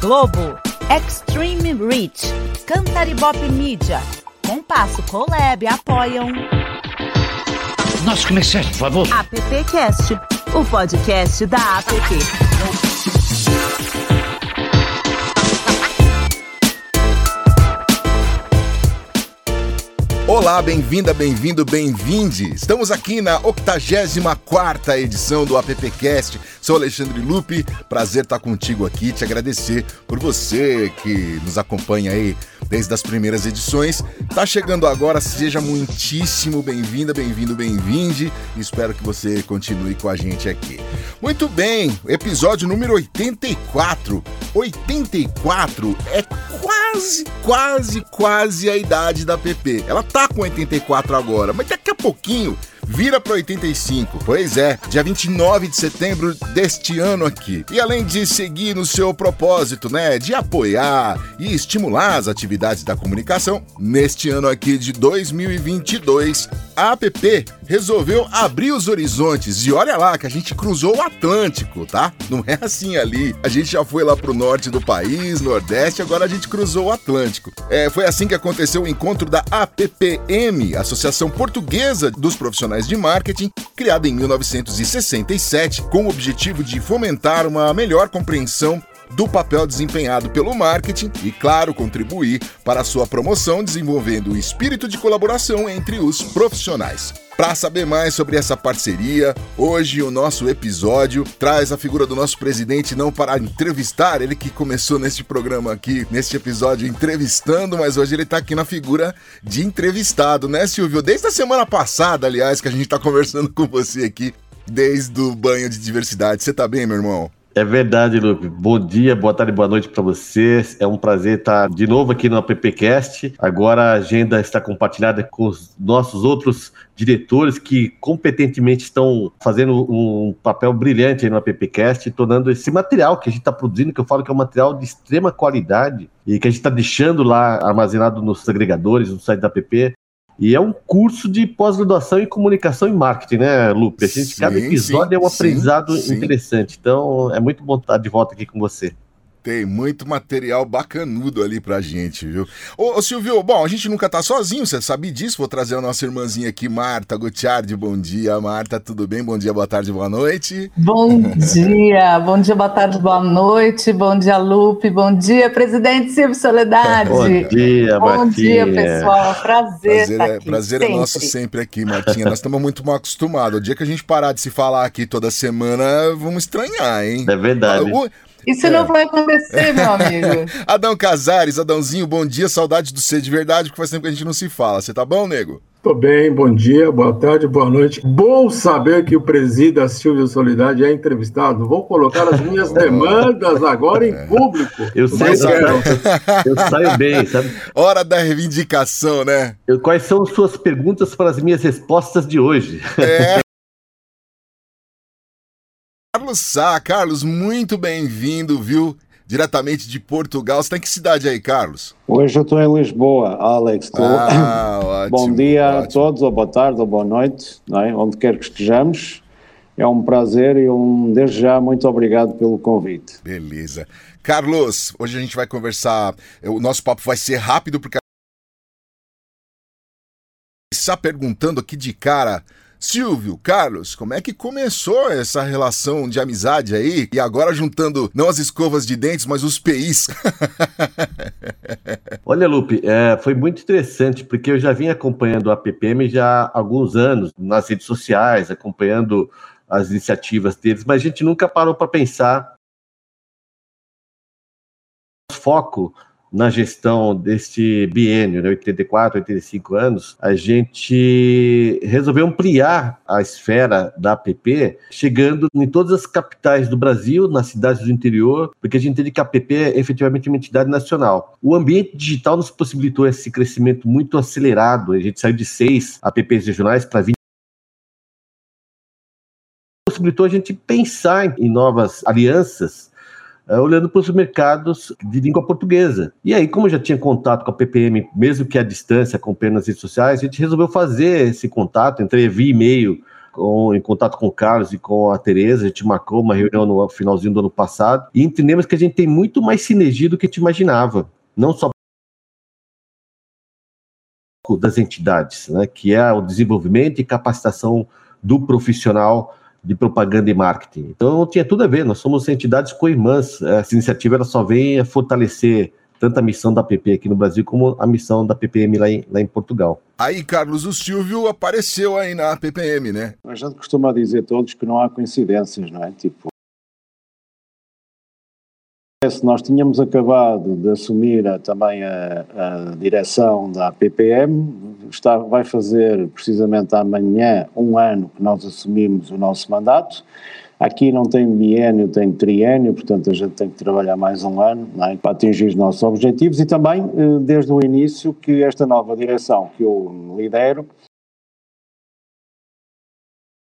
Globo, Extreme Reach, Cantaribop Media, Compasso Colab apoiam. Nosso comerciante, por favor. AppCast, o podcast da App. Olá, bem-vinda, bem-vindo, bem-vinde. Estamos aqui na 84 edição do AppCast. Sou Alexandre Lupe, prazer estar contigo aqui, te agradecer por você que nos acompanha aí desde as primeiras edições. Tá chegando agora, seja muitíssimo bem-vinda, bem-vindo, bem-vinde. Espero que você continue com a gente aqui. Muito bem, episódio número 84. 84 é quase, quase, quase a idade da PP. Ela tá com 84 agora, mas daqui a pouquinho vira para 85. Pois é, dia 29 de setembro deste ano aqui. E além de seguir no seu propósito, né, de apoiar e estimular as atividades da comunicação, neste ano aqui de 2022, a APP resolveu abrir os horizontes e olha lá que a gente cruzou o Atlântico, tá? Não é assim ali. A gente já foi lá pro norte do país, nordeste, agora a gente cruzou o Atlântico. É, foi assim que aconteceu o encontro da APPM, Associação Portuguesa dos Profissionais de Marketing, criada em 1967, com o objetivo de fomentar uma melhor compreensão do papel desempenhado pelo marketing e, claro, contribuir para a sua promoção, desenvolvendo o espírito de colaboração entre os profissionais. Para saber mais sobre essa parceria, hoje o nosso episódio traz a figura do nosso presidente não para entrevistar, ele que começou neste programa aqui, neste episódio entrevistando, mas hoje ele está aqui na figura de entrevistado, né, Silvio? Desde a semana passada, aliás, que a gente está conversando com você aqui, desde o banho de diversidade. Você tá bem, meu irmão? É verdade, Lupe. Bom dia, boa tarde, boa noite para vocês. É um prazer estar de novo aqui no AppCast. Agora a agenda está compartilhada com os nossos outros diretores que competentemente estão fazendo um papel brilhante no AppCast, tornando esse material que a gente está produzindo, que eu falo que é um material de extrema qualidade e que a gente está deixando lá armazenado nos agregadores, no site da App, e é um curso de pós-graduação em comunicação e marketing, né, Lupe? A gente, sim, cada episódio sim, é um aprendizado sim, interessante. Então, é muito bom estar de volta aqui com você. Tem muito material bacanudo ali pra gente, viu? Ô, ô, Silvio, bom, a gente nunca tá sozinho, você sabe disso. Vou trazer a nossa irmãzinha aqui, Marta Gutiardi. Bom dia, Marta, tudo bem? Bom dia, boa tarde, boa noite. Bom dia, bom dia, boa tarde, boa noite. Bom dia, Lupe. Bom dia, presidente Silvio Soledade. bom dia, Bom Martinha. dia, pessoal. Prazer, prazer, tá é, aqui, prazer é nosso sempre aqui, Martinha. Nós estamos muito mal acostumados. O dia que a gente parar de se falar aqui toda semana, vamos estranhar, hein? É verdade. O, isso é. não vai acontecer, meu amigo. Adão Casares, Adãozinho, bom dia, saudade do ser de verdade, porque faz tempo que a gente não se fala. Você tá bom, nego? Tô bem, bom dia, boa tarde, boa noite. Bom saber que o presida Silvio Solidade é entrevistado. Vou colocar as minminhas demandas agora em público. Eu sei, eu, eu saio bem, sabe? Hora da reivindicação, né? Eu, quais são suas perguntas para as minhas respostas de hoje? É. Carlos Sá. Carlos, muito bem-vindo, viu? Diretamente de Portugal. Você tá em que cidade aí, Carlos? Hoje eu estou em Lisboa, Alex. Tô... Ah, ótimo, Bom dia ótimo. a todos, ou boa tarde, ou boa noite, é? onde quer que estejamos. É um prazer e um, desde já, muito obrigado pelo convite. Beleza. Carlos, hoje a gente vai conversar. O nosso papo vai ser rápido, porque. Está perguntando aqui de cara Silvio, Carlos, como é que começou essa relação de amizade aí? E agora juntando não as escovas de dentes, mas os PIs. Olha, Lupe, é, foi muito interessante, porque eu já vim acompanhando a PPM já há alguns anos, nas redes sociais, acompanhando as iniciativas deles, mas a gente nunca parou para pensar foco na gestão deste biênio, né, 84, 85 anos, a gente resolveu ampliar a esfera da APP, chegando em todas as capitais do Brasil, nas cidades do interior, porque a gente entende que a APP é efetivamente uma entidade nacional. O ambiente digital nos possibilitou esse crescimento muito acelerado, a gente saiu de seis APPs regionais para 20 possibilitou a gente pensar em novas alianças olhando para os mercados de língua portuguesa. E aí, como eu já tinha contato com a PPM, mesmo que à distância, acompanhando nas redes sociais, a gente resolveu fazer esse contato, entrei via e-mail com, em contato com o Carlos e com a Tereza, a gente marcou uma reunião no finalzinho do ano passado e entendemos que a gente tem muito mais sinergia do que a gente imaginava. Não só das entidades, né, que é o desenvolvimento e capacitação do profissional de propaganda e marketing. Então tinha tudo a ver, nós somos entidades co-irmãs, essa iniciativa ela só vem a fortalecer tanto a missão da PP aqui no Brasil como a missão da PPM lá em, lá em Portugal. Aí Carlos o Silvio apareceu aí na PPM, né? A gente costuma dizer todos que não há coincidências, não é? Tipo, nós tínhamos acabado de assumir a, também a, a, direção da PPM, está, vai fazer precisamente amanhã um ano que nós assumimos o nosso mandato. Aqui não tem biênio, tem triênio, portanto a gente tem que trabalhar mais um ano é? para atingir os nossos objetivos e também eh, desde o início que esta nova direção que eu lidero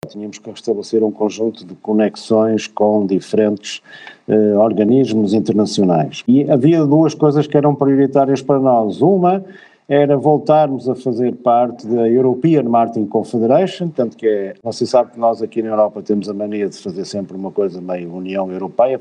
tínhamos que estabelecer um conjunto de conexões com diferentes eh, organismos internacionais. E havia duas coisas que eram prioritárias para nós. Uma era voltarmos a fazer parte da European Marketing Confederation, tanto que é, você sabe que nós aqui na Europa temos a mania de fazer sempre uma coisa meio União Europeia,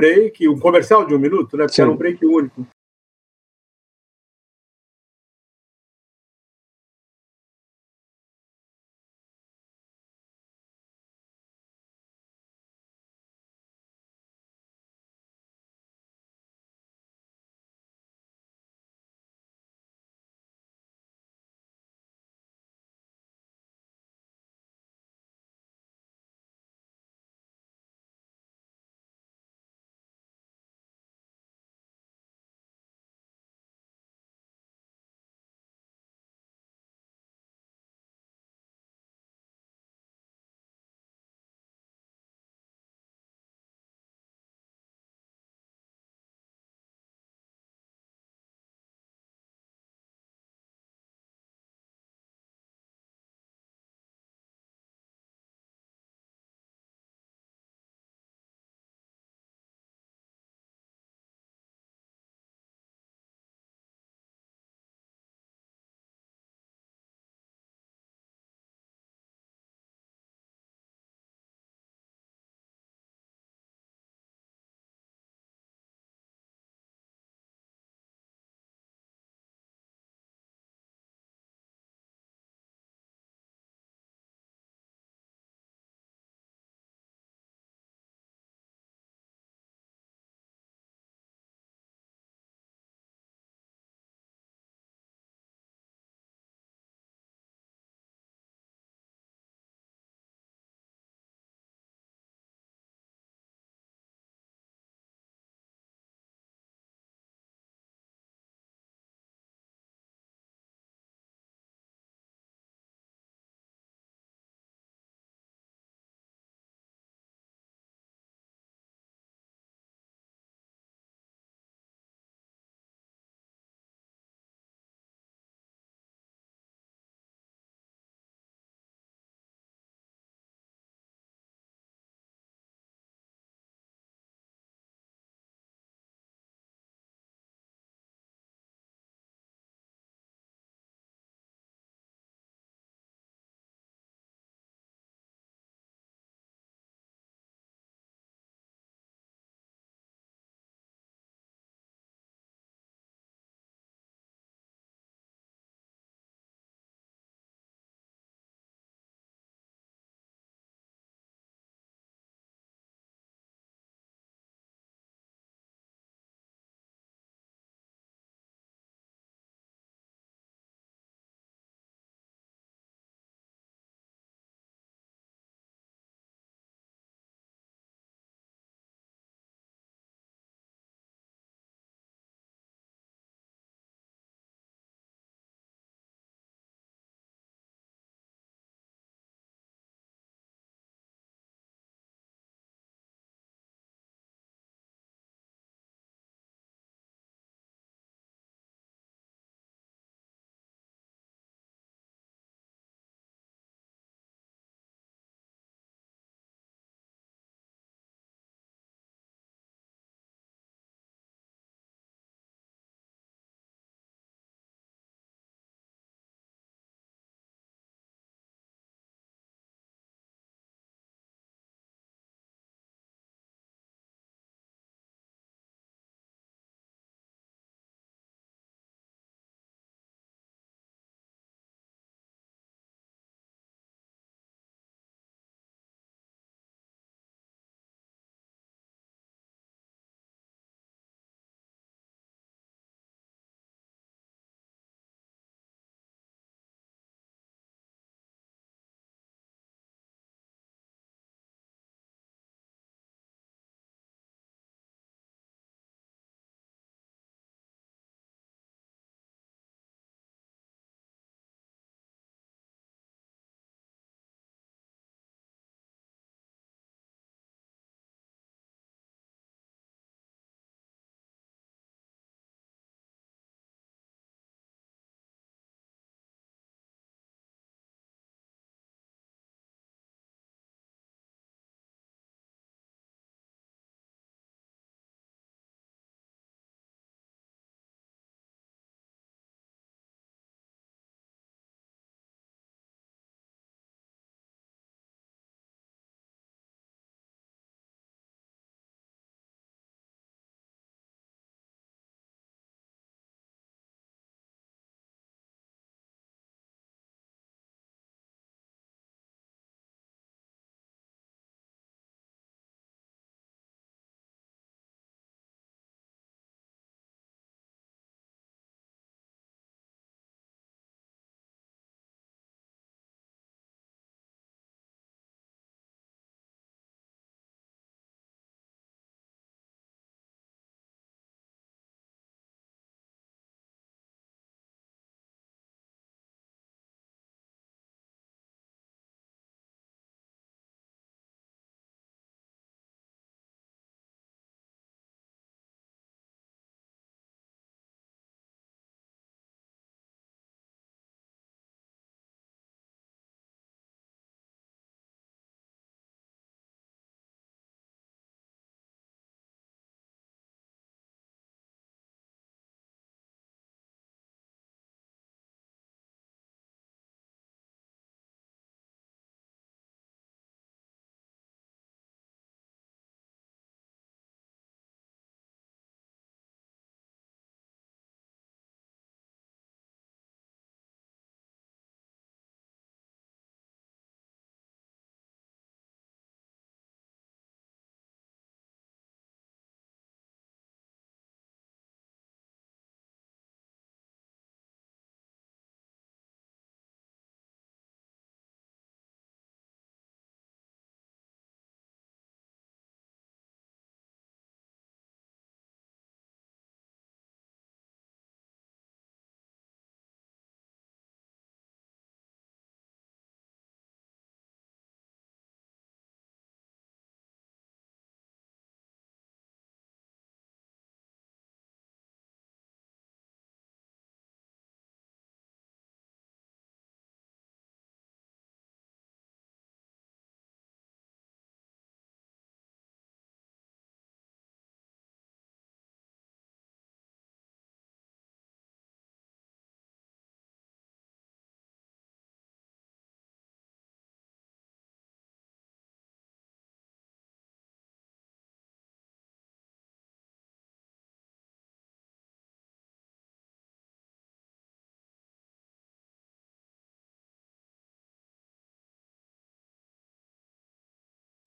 break, um comercial de um minuto, né? Porque Sim. era um break único.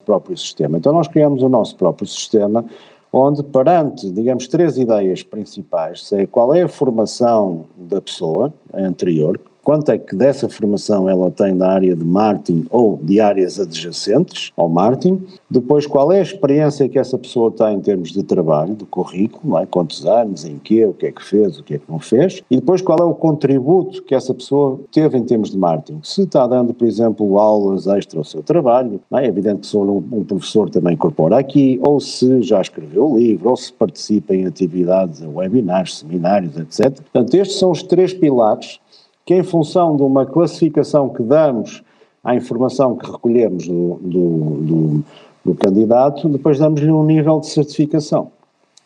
Próprio sistema. Então nós criamos o nosso próprio sistema onde perante, digamos, três ideias principais, sei qual é a formação da pessoa anterior, quanto é que dessa formação ela tem da área de marketing ou de áreas adjacentes ao marketing, depois qual é a experiência que essa pessoa tem em termos de trabalho, do currículo, é? quantos anos, em quê, o que é que fez, o que é que não fez, e depois qual é o contributo que essa pessoa teve em termos de marketing. Se está dando, por exemplo, aulas extra ao seu trabalho, é? é evidente que se um, um professor também incorpora aqui, ou se já escreveu livro, ou se participa em atividades, webinars, seminários, etc. Portanto, estes são os três pilares que em função de uma classificação que damos à informação que recolhemos do, do, do, do candidato, depois damos-lhe um nível de certificação.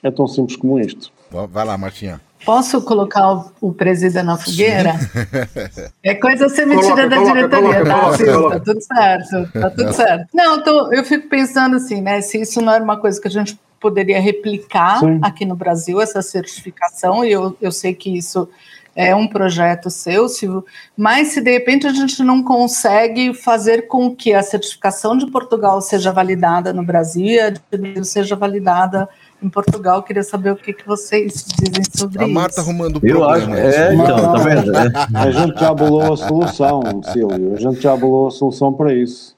É tão simples como isto. Vai lá, Martinha. Posso colocar o, o presida na fogueira? é coisa ser mentira da coloca, diretoria, coloca, tá? Coloca, tá tudo certo, tá tudo certo. Não, tô, eu fico pensando assim, né? Se isso não era uma coisa que a gente poderia replicar Sim. aqui no Brasil, essa certificação, e eu, eu sei que isso é um projeto seu, Silvio, mas se de repente a gente não consegue fazer com que a certificação de Portugal seja validada no Brasil e a de Brasil seja validada em Portugal, queria saber o que, que vocês dizem sobre a isso. A Marta arrumando o Eu acho, é, então, tá vendo? A gente já bolou a solução, Silvio, a gente já bolou a solução para isso.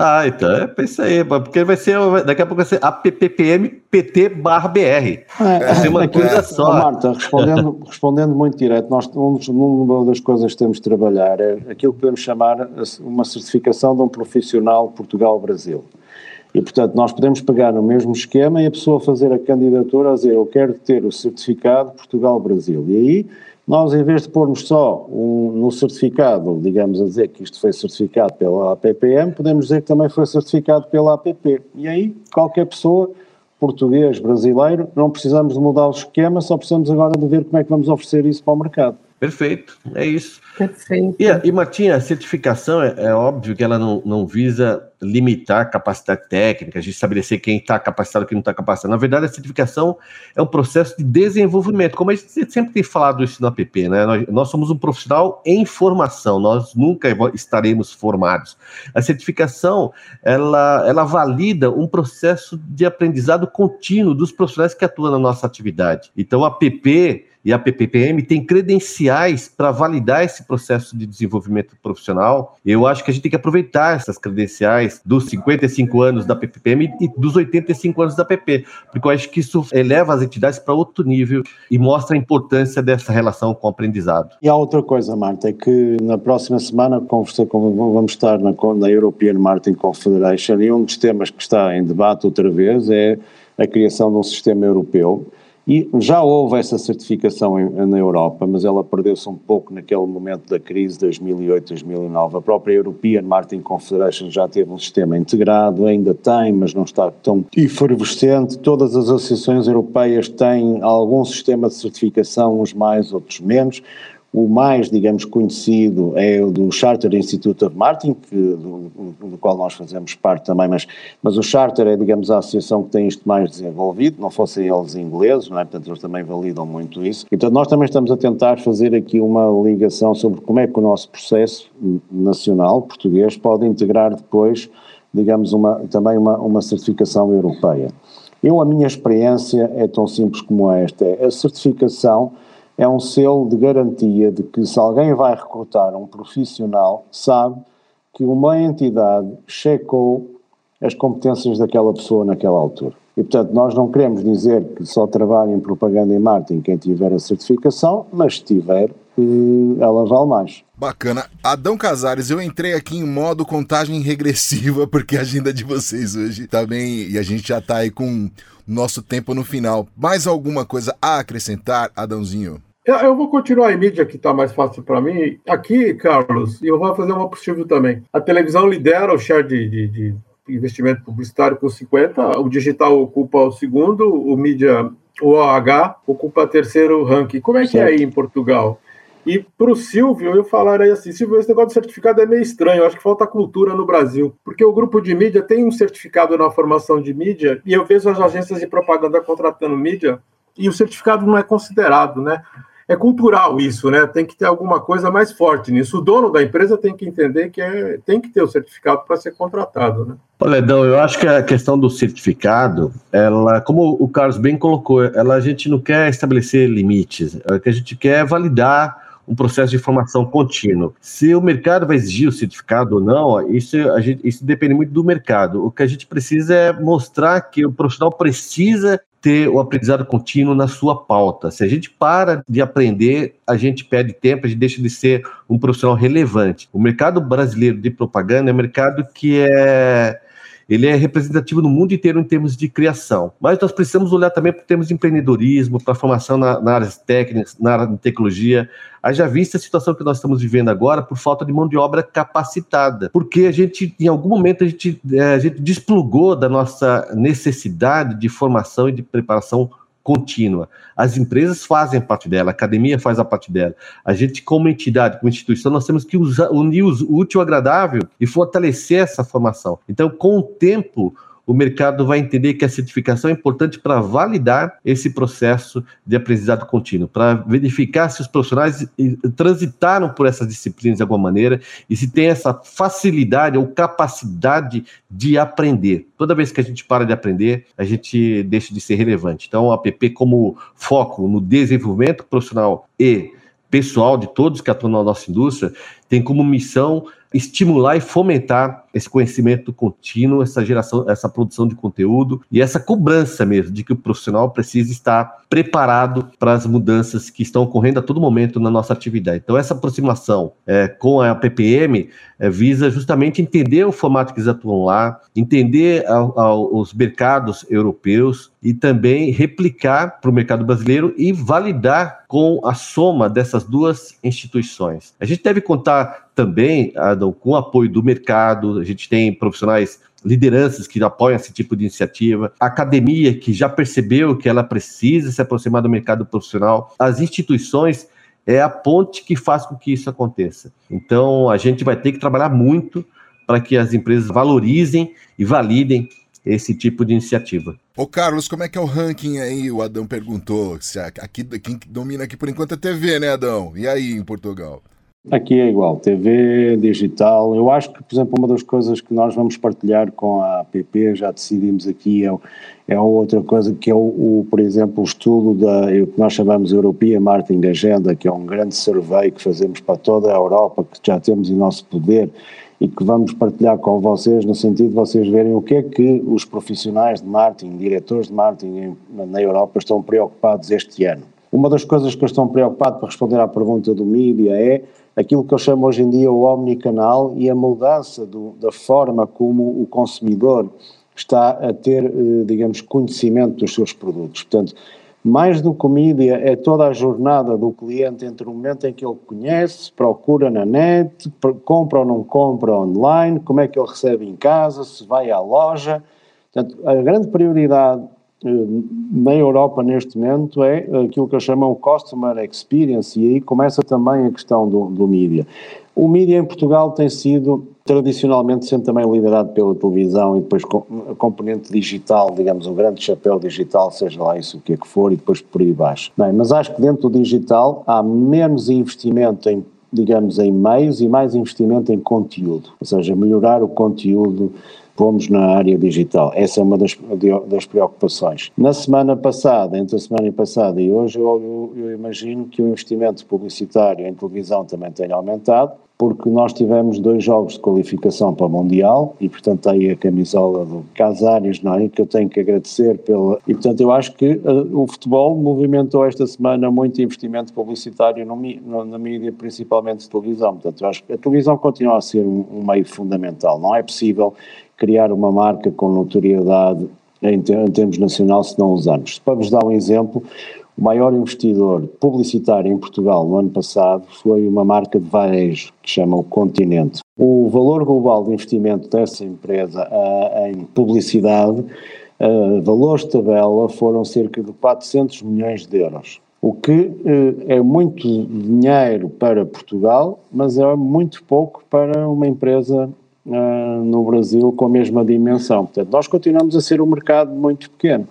Ah, então é isso aí, porque vai ser, daqui a pouco vai ser APPPM PT barra BR. É, vai ser uma coisa é, só. Marta, respondendo, respondendo muito direto, nós, uma das coisas que temos de trabalhar é aquilo que podemos chamar uma certificação de um profissional Portugal-Brasil. E, portanto, nós podemos pegar no mesmo esquema e a pessoa fazer a candidatura a dizer eu quero ter o certificado Portugal-Brasil. E aí nós, em vez de pormos só um, no certificado, digamos a dizer que isto foi certificado pela APPM, podemos dizer que também foi certificado pela APP. E aí, qualquer pessoa, português, brasileiro, não precisamos de mudar o esquema, só precisamos agora de ver como é que vamos oferecer isso para o mercado. Perfeito, é isso. Perfeito. E, e Martinha, a certificação é, é, óbvio que ela não, não visa limitar capacidade técnica, a gente estabelecer quem está capacitado e quem não está capacitado. Na verdade, a certificação é um processo de desenvolvimento, como a gente sempre tem falado isso no app, né? Nós, nós somos um profissional em formação, nós nunca estaremos formados. A certificação, ela, ela valida um processo de aprendizado contínuo dos profissionais que atuam na nossa atividade. Então, a app e a PPPM tem credenciais para validar esse processo de desenvolvimento profissional. Eu acho que a gente tem que aproveitar essas credenciais dos 55 anos da PPPM e dos 85 anos da PP, porque eu acho que isso eleva as entidades para outro nível e mostra a importância dessa relação com o aprendizado. E há outra coisa, Marta, é que na próxima semana vamos estar na, na European Marketing Confederation e um dos temas que está em debate outra vez é a criação de um sistema europeu e já houve essa certificação na Europa, mas ela perdeu-se um pouco naquele momento da crise 2008-2009. A própria European Marketing Confederation já teve um sistema integrado, ainda tem, mas não está tão efervescente. Todas as associações europeias têm algum sistema de certificação, uns mais, outros menos. O mais, digamos, conhecido é o do Charter Institute of Marketing, que, do, do, qual nós fazemos parte também, mas, mas o Charter é, digamos, a associação que tem isto mais desenvolvido, não fossem eles ingleses, não é? portanto eles também validam muito isso. Então nós também estamos a tentar fazer aqui uma ligação sobre como é que o nosso processo nacional, português, pode integrar depois, digamos, uma, também uma, uma certificação europeia. Eu, a minha experiência é tão simples como esta, é a certificação é um selo de garantia de que se alguém vai recrutar um profissional, sabe que uma entidade checou as competências daquela pessoa naquela altura. E, portanto, nós não queremos dizer que só trabalha em propaganda e marketing quem tiver a certificação, mas se tiver, eh, ela vale mais. Bacana. Adão Casares, eu entrei aqui em modo contagem regressiva, porque a agenda de vocês hoje tá bem. E a gente já tá aí com nosso tempo no final. Mais alguma coisa a acrescentar, Adãozinho? Eu vou continuar em mídia, que está mais fácil para mim. Aqui, Carlos, e eu vou fazer uma possível também. A televisão lidera o share de, de, de, investimento publicitário com 50, o digital ocupa o segundo, o mídia, o OH, ocupa o terceiro ranking. Como é que é aí em Portugal? E para o Silvio, eu falaria assim: Silvio, esse negócio de certificado é meio estranho. Eu acho que falta cultura no Brasil. Porque o grupo de mídia tem um certificado na formação de mídia, e eu vejo as agências de propaganda contratando mídia, e o certificado não é considerado, né? É cultural isso, né? Tem que ter alguma coisa mais forte nisso. O dono da empresa tem que entender que é, tem que ter o certificado para ser contratado, né? Olha, Edão, eu acho que a questão do certificado, ela, como o Carlos bem colocou, ela a gente não quer estabelecer limites, o que a gente quer é validar um processo de formação contínuo. Se o mercado vai exigir o certificado ou não, isso, gente, isso depende muito do mercado. O que a gente precisa é mostrar que o profissional precisa ter o aprendizado contínuo na sua pauta. Se a gente para de aprender, a gente perde tempo, a gente deixa de ser um profissional relevante. O mercado brasileiro de propaganda é um mercado que é ele é representativo no mundo inteiro em termos de criação. Mas nós precisamos olhar também para termos de empreendedorismo, para formação na, na área técnica, na área de tecnologia. Haja vista a situação que nós estamos vivendo agora por falta de mão de obra capacitada. Porque a gente, em algum momento, a gente, é, a gente desplugou da nossa necessidade de formação e de preparação contínua. As empresas fazem parte dela, a academia faz a parte dela. A gente, como entidade, como instituição, nós temos que usar, unir o útil ao agradável e fortalecer essa formação. Então, com o tempo, o mercado vai entender que a certificação é importante para validar esse processo de aprendizado contínuo, para verificar se os profissionais transitaram por essas disciplinas de alguma maneira e se tem essa facilidade ou capacidade de aprender. Toda vez que a gente para de aprender, a gente deixa de ser relevante. Então, a APP como foco no desenvolvimento profissional e pessoal de todos que atuam na nossa indústria tem como missão estimular e fomentar esse conhecimento contínuo, essa geração, essa produção de conteúdo e essa cobrança mesmo de que o profissional precisa estar preparado para as mudanças que estão ocorrendo a todo momento na nossa atividade. Então, essa aproximação é, com a PPM é, visa justamente entender o formato que eles atuam lá, entender a, a, os mercados europeus e também replicar para o mercado brasileiro e validar com a soma dessas duas instituições. A gente deve contar também, Adam, com o apoio do mercado, a gente tem profissionais lideranças que apoiam esse tipo de iniciativa, a academia que já percebeu que ela precisa se aproximar do mercado profissional, as instituições é a ponte que faz com que isso aconteça. Então, a gente vai ter que trabalhar muito para que as empresas valorizem e validem esse tipo de iniciativa. Ô Carlos, como é que é o ranking aí? O Adão perguntou. Aqui, quem domina aqui por enquanto é TV, né, Adão? E aí em Portugal? Aqui é igual, TV, digital. Eu acho que, por exemplo, uma das coisas que nós vamos partilhar com a APP, já decidimos aqui, é, é outra coisa que é o, o, por exemplo, o estudo da, o que nós chamamos European Marketing Agenda, que é um grande survey que fazemos para toda a Europa, que já temos em nosso poder e que vamos partilhar com vocês no sentido de vocês verem o que é que os profissionais de marketing, diretores de marketing na Europa estão preocupados este ano. Uma das coisas que eu estou preocupado para responder à pergunta do mídia é aquilo que eu chamo hoje em dia o omnicanal e a mudança do, da forma como o consumidor está a ter, eh, digamos, conhecimento dos seus produtos. Portanto, mais do que mídia é toda a jornada do cliente entre o momento em que ele conhece, procura na net, compra ou não compra online, como é que ele recebe em casa, se vai à loja. Portanto, a grande prioridade na Europa neste momento é aquilo que eu chamo o Customer Experience e aí começa também a questão do, do mídia. O mídia em Portugal tem sido tradicionalmente sempre também liderado pela televisão e depois com a componente digital, digamos, o grande chapéu digital, seja lá isso o que é que for, e depois por aí baixo. Bem, mas acho que dentro do digital há menos investimento em digamos, em meios e mais investimento em conteúdo, ou seja, melhorar o conteúdo pomos na área digital. Essa é uma das, das preocupações. Na semana passada, entre a semana passada e hoje, eu, eu, imagino que o investimento publicitário em televisão também tenha aumentado, porque nós tivemos dois jogos de qualificação para o Mundial e, portanto, aí a camisola do Casares, não é? Que eu tenho que agradecer pela. E, portanto, eu acho que uh, o futebol movimentou esta semana muito investimento publicitário no, no, na mídia, principalmente televisão. Portanto, eu acho que a televisão continua a ser um, um meio fundamental. Não é possível criar uma marca com notoriedade em, termos nacional se não usarmos. Para vos dar um exemplo, o maior investidor publicitário em Portugal no ano passado foi uma marca de varejo que chama o Continente. O valor global de investimento dessa empresa uh, em publicidade, uh, valores de tabela, foram cerca de 400 milhões de euros. O que uh, é muito dinheiro para Portugal, mas é muito pouco para uma empresa uh, no Brasil com a mesma dimensão. Portanto, nós continuamos a ser um mercado muito pequeno.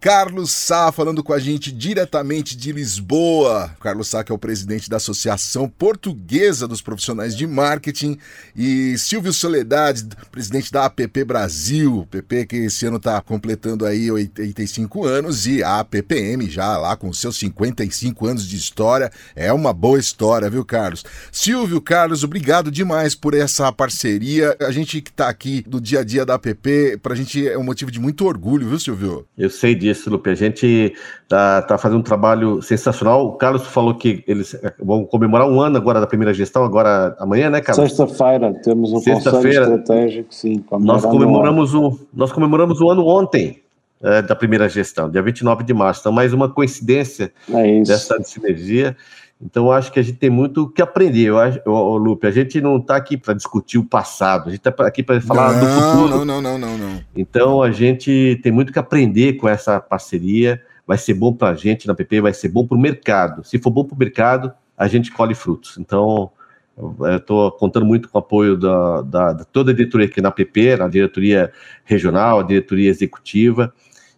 Carlos Sá falando com a gente diretamente de Lisboa. Carlos Sá que é o presidente da Associação Portuguesa dos Profissionais de Marketing e Silvio Soledade, presidente da APP Brasil, PP que esse ano está completando aí 85 anos e a APPM já lá com seus 55 anos de história. É uma boa história, viu, Carlos? Silvio, Carlos, obrigado demais por essa parceria. A gente que está aqui do dia a dia da APP, para a gente é um motivo de muito orgulho, viu, Silvio? Eu sei disso, Lupe. A gente tá, tá fazendo um trabalho sensacional. O Carlos falou que eles vão comemorar um ano agora da primeira gestão, agora amanhã, né, Carlos? Sexta-feira, temos um conselho estratégico, sim. Nós comemoramos, um, nós comemoramos um ano ontem. É, da primeira gestão, dia 29 de março. Então, mais uma coincidência é dessa sinergia. Então, acho que a gente tem muito que aprender. Eu acho, ô, Lupe, a gente não está aqui para discutir o passado, a gente está aqui para falar não, do futuro. Não, não, não, não, não. Então, a gente tem muito que aprender com essa parceria. Vai ser bom para a gente na PP, vai ser bom para o mercado. Se for bom para o mercado, a gente colhe frutos. Então, eu estou contando muito com o apoio da, da, da toda a diretoria aqui na PP, na diretoria regional, a diretoria executiva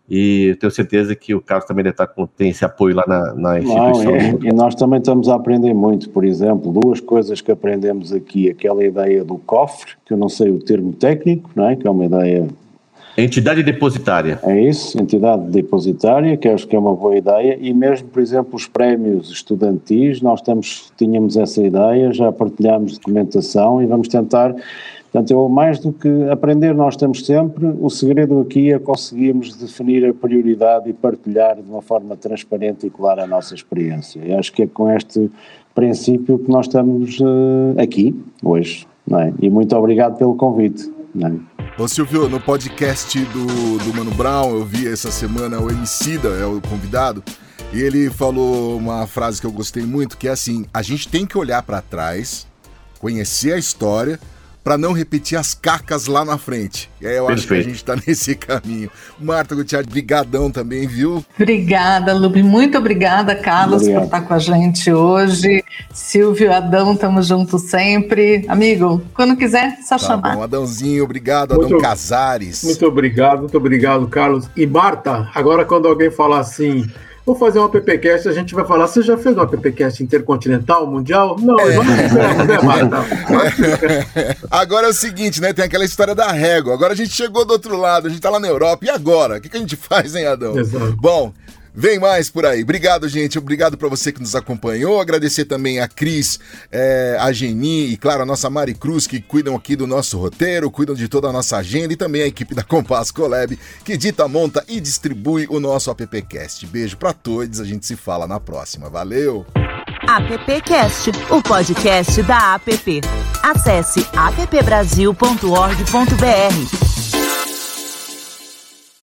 e tenho certeza que o Carlos também deve estar com, tem esse apoio lá na, na instituição. Não, e, e, nós também estamos a aprender muito, por exemplo, duas coisas que aprendemos aqui, aquela ideia do cofre, que eu não sei o termo técnico, não é? que é uma ideia... Entidade depositária. É isso, entidade depositária, que acho que é uma boa ideia, e mesmo, por exemplo, os prémios estudantis, nós estamos, tínhamos essa ideia, já partilhámos documentação e vamos tentar Portanto, eu, mais do que aprender, nós temos sempre, o segredo aqui é conseguirmos definir a prioridade e partilhar de uma forma transparente e clara a nossa experiência. E acho que é com este princípio que nós estamos uh, aqui hoje. É? E muito obrigado pelo convite. É? Ô Silvio, no podcast do, do Mano Brown, eu vi essa semana o Emicida, é o convidado, e ele falou uma frase que eu gostei muito, que é assim, a gente tem que olhar para trás, conhecer a história para não repetir as cacas lá na frente. E aí eu Perfeito. acho que a gente está nesse caminho. Marta Gutierrez, brigadão também, viu? Obrigada, Lupe. Muito obrigada, Carlos, Obrigado. por estar com a gente hoje. Silvio, Adão, estamos juntos sempre. Amigo, quando quiser, só tá chamar. Bom, Adãozinho, obrigado, muito, Adão Casares. Muito obrigado, muito obrigado, Carlos. E Marta, agora quando alguém falar assim Vou fazer uma PPcast, a gente vai falar. Você já fez uma PPcast intercontinental, mundial? Não, é. né, Marta? Agora é o seguinte, né? Tem aquela história da régua. Agora a gente chegou do outro lado, a gente tá lá na Europa. E agora? O que, que a gente faz, hein, Adão? Exato. Bom, Vem mais por aí. Obrigado, gente. Obrigado para você que nos acompanhou. Agradecer também a Cris, é, a Geni e, claro, a nossa Mari Cruz, que cuidam aqui do nosso roteiro, cuidam de toda a nossa agenda e também a equipe da Compass Colab, que edita, monta e distribui o nosso AppCast. Beijo para todos. A gente se fala na próxima. Valeu! AppCast, o podcast da App. Acesse appbrasil.org.br